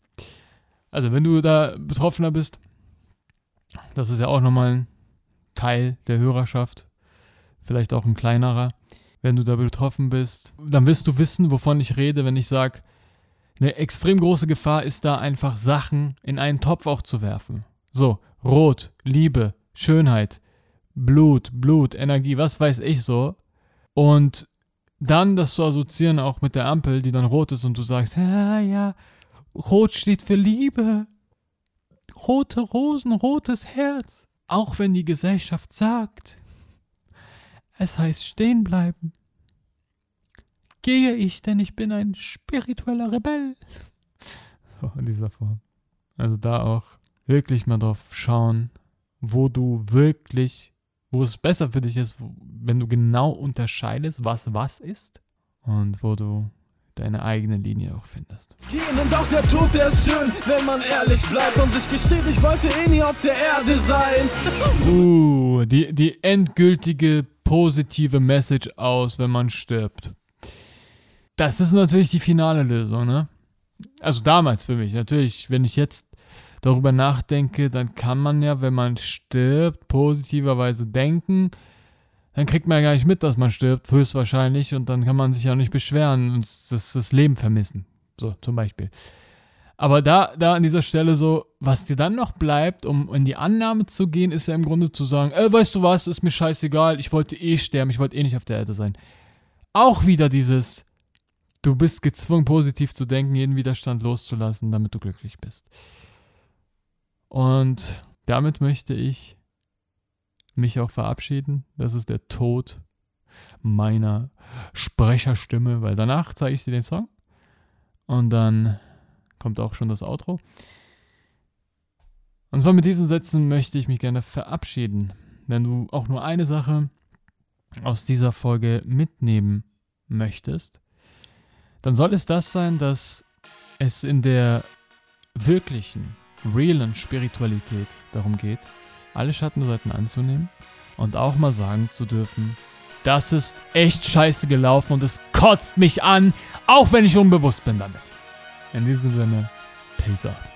Also wenn du da Betroffener bist, das ist ja auch nochmal ein Teil der Hörerschaft, vielleicht auch ein kleinerer. Wenn du da betroffen bist, dann wirst du wissen, wovon ich rede, wenn ich sage, eine extrem große Gefahr ist da einfach Sachen in einen Topf auch zu werfen. So, Rot, Liebe, Schönheit, Blut, Blut, Energie, was weiß ich so. Und dann das zu assoziieren auch mit der Ampel, die dann rot ist und du sagst, ja, ja, rot steht für Liebe. Rote Rosen, rotes Herz. Auch wenn die Gesellschaft sagt, es heißt stehen bleiben gehe ich, denn ich bin ein spiritueller Rebell. So, in dieser Form. Also da auch wirklich mal drauf schauen, wo du wirklich, wo es besser für dich ist, wenn du genau unterscheidest, was was ist und wo du deine eigene Linie auch findest. gehen. Und auch der Tod, der ist schön, wenn man ehrlich bleibt und sich gesteht, ich wollte eh nie auf der Erde sein. Uh, die, die endgültige positive Message aus, wenn man stirbt. Das ist natürlich die finale Lösung, ne? Also damals für mich. Natürlich, wenn ich jetzt darüber nachdenke, dann kann man ja, wenn man stirbt, positiverweise denken. Dann kriegt man ja gar nicht mit, dass man stirbt, höchstwahrscheinlich. Und dann kann man sich ja nicht beschweren und das, das Leben vermissen. So, zum Beispiel. Aber da, da an dieser Stelle so, was dir dann noch bleibt, um in die Annahme zu gehen, ist ja im Grunde zu sagen, äh, weißt du was, ist mir scheißegal, ich wollte eh sterben, ich wollte eh nicht auf der Erde sein. Auch wieder dieses, du bist gezwungen, positiv zu denken, jeden Widerstand loszulassen, damit du glücklich bist. Und damit möchte ich mich auch verabschieden. Das ist der Tod meiner Sprecherstimme, weil danach zeige ich dir den Song und dann kommt auch schon das Outro. Und zwar mit diesen Sätzen möchte ich mich gerne verabschieden. Wenn du auch nur eine Sache aus dieser Folge mitnehmen möchtest, dann soll es das sein, dass es in der wirklichen, realen Spiritualität darum geht, alle Schattenseiten anzunehmen und auch mal sagen zu dürfen, das ist echt scheiße gelaufen und es kotzt mich an, auch wenn ich unbewusst bin damit. In diesem Sinne, peace out.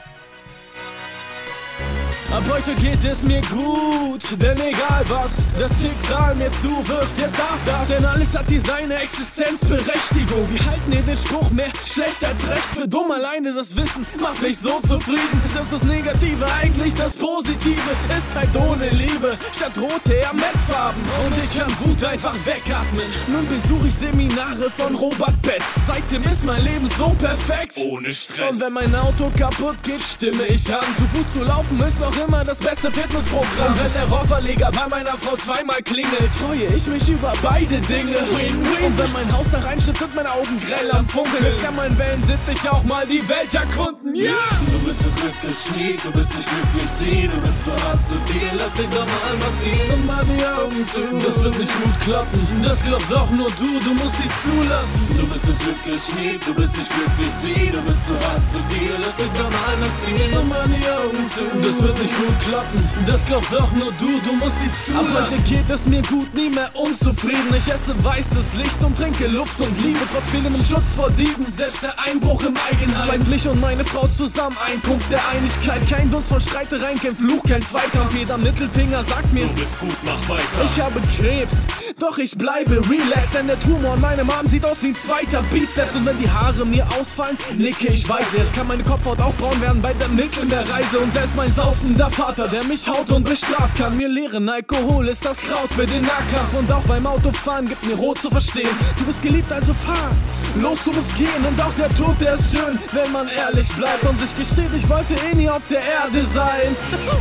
Ab heute geht es mir gut, denn egal was das Schicksal mir zuwirft, jetzt darf das. Denn alles hat die seine Existenzberechtigung. Wir halten hier den Spruch mehr schlecht als recht für dumm. Alleine das Wissen macht mich so zufrieden, dass das Negative eigentlich das Positive ist. Halt ohne Liebe, statt rote eher Mettfarben. Und ich kann Wut einfach wegatmen. Nun besuche ich Seminare von Robert Betz. Seitdem ist mein Leben so perfekt. Ohne Stress. Und wenn mein Auto kaputt geht, stimme ich an. Zu Fuß zu laufen ist noch immer das beste Fitnessprogramm. Wenn der Rohrverleger bei meiner Frau zweimal klingelt, freue ich mich über beide Dinge. Win-win. Und wenn mein Haus da reinsteht, sind meine Augen grell am Funkeln. Jetzt kann mein Wellensittich auch mal die Welt erkunden. Ja! Du bist das Glück, das Schmied, du bist nicht glücklich, sieh, du bist so hart zu dir, lass dich doch mal einmal ziehen. Und mal die Augen zu. Das wird nicht gut klappen, das glaubst auch nur du, du musst sie zulassen. Du bist des Glückes Schmied, du bist nicht glücklich sie, du bist zu hart zu dir, lass dich doch mal massieren. Mach mal die Augen zu. Das wird nicht gut klappen, das glaubst auch nur du, du musst sie zulassen. Ab heute geht es mir gut, nie mehr unzufrieden. Ich esse weißes Licht und trinke Luft und Liebe, trotz fehlendem Schutz vor Dieben. Selbst der Einbruch im Eigenheim. Schweißt mich und meine Frau zusammen, Einkunft der Einigkeit. Kein Dunst von Streitereien, kein Fluch, kein Zweikampf. Jeder Mittelfinger sagt mir, Du bist gut, mach weiter. ich habe Krebs, doch ich bleibe relaxed, denn der Tumor an meinem Arm sieht aus wie ein zweiter Bizeps. Und wenn die Haare mir ausfallen, nicke ich weise. Jetzt kann meine Kopfhaut auch braun werden bei der Mittel der Reise. Und selbst mein saufender Vater, der mich haut und bestraft, kann mir lehren, Alkohol ist das Kraut für den Nahkampf. Und auch beim Autofahren gibt mir rot zu verstehen. Du bist geliebt, also fahr. Los, du musst gehen und auch der Tod, der ist schön, wenn man ehrlich bleibt und sich gesteht, ich wollte eh nie auf der Erde sein.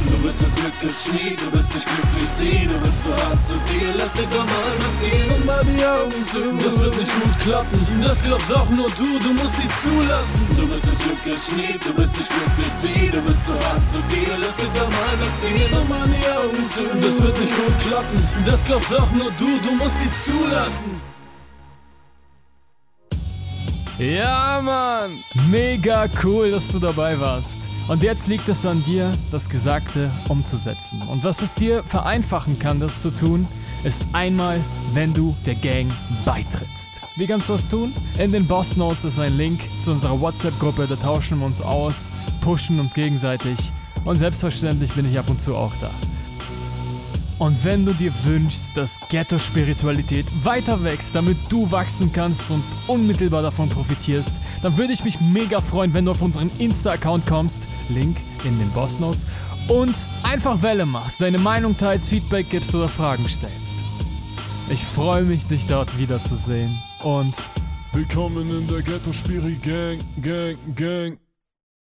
Du bist des Glückes Schmied, du bist nicht glücklich sie, du bist zu hart zu dir, lass dich doch mal massieren. Und mal die Augen zu. Das wird nicht gut klappen, das glaubst auch nur du, du musst sie zulassen. Du bist des Glückes Schmied, du bist nicht glücklich sie, du bist zu hart zu dir, lass dich doch mal massieren. Und mal die Augen zu. Das wird nicht gut klappen, das glaubst auch nur du, du musst sie zulassen. Ja, Mann! Mega cool, dass du dabei warst. Und jetzt liegt es an dir, das Gesagte umzusetzen. Und was es dir vereinfachen kann, das zu tun, ist einmal, wenn du der Gang beitrittst. Wie kannst du das tun? In den Boss Notes ist ein Link zu unserer WhatsApp-Gruppe, da tauschen wir uns aus, pushen uns gegenseitig und selbstverständlich bin ich ab und zu auch da. Und wenn du dir wünschst, dass Ghetto-Spiritualität weiter wächst, damit du wachsen kannst und unmittelbar davon profitierst, dann würde ich mich mega freuen, wenn du auf unseren Insta-Account kommst, Link in den Boss Notes, und einfach Welle machst, deine Meinung teilst, Feedback gibst oder Fragen stellst. Ich freue mich, dich dort wiederzusehen und Willkommen in der Ghetto Spiri Gang, Gang, Gang.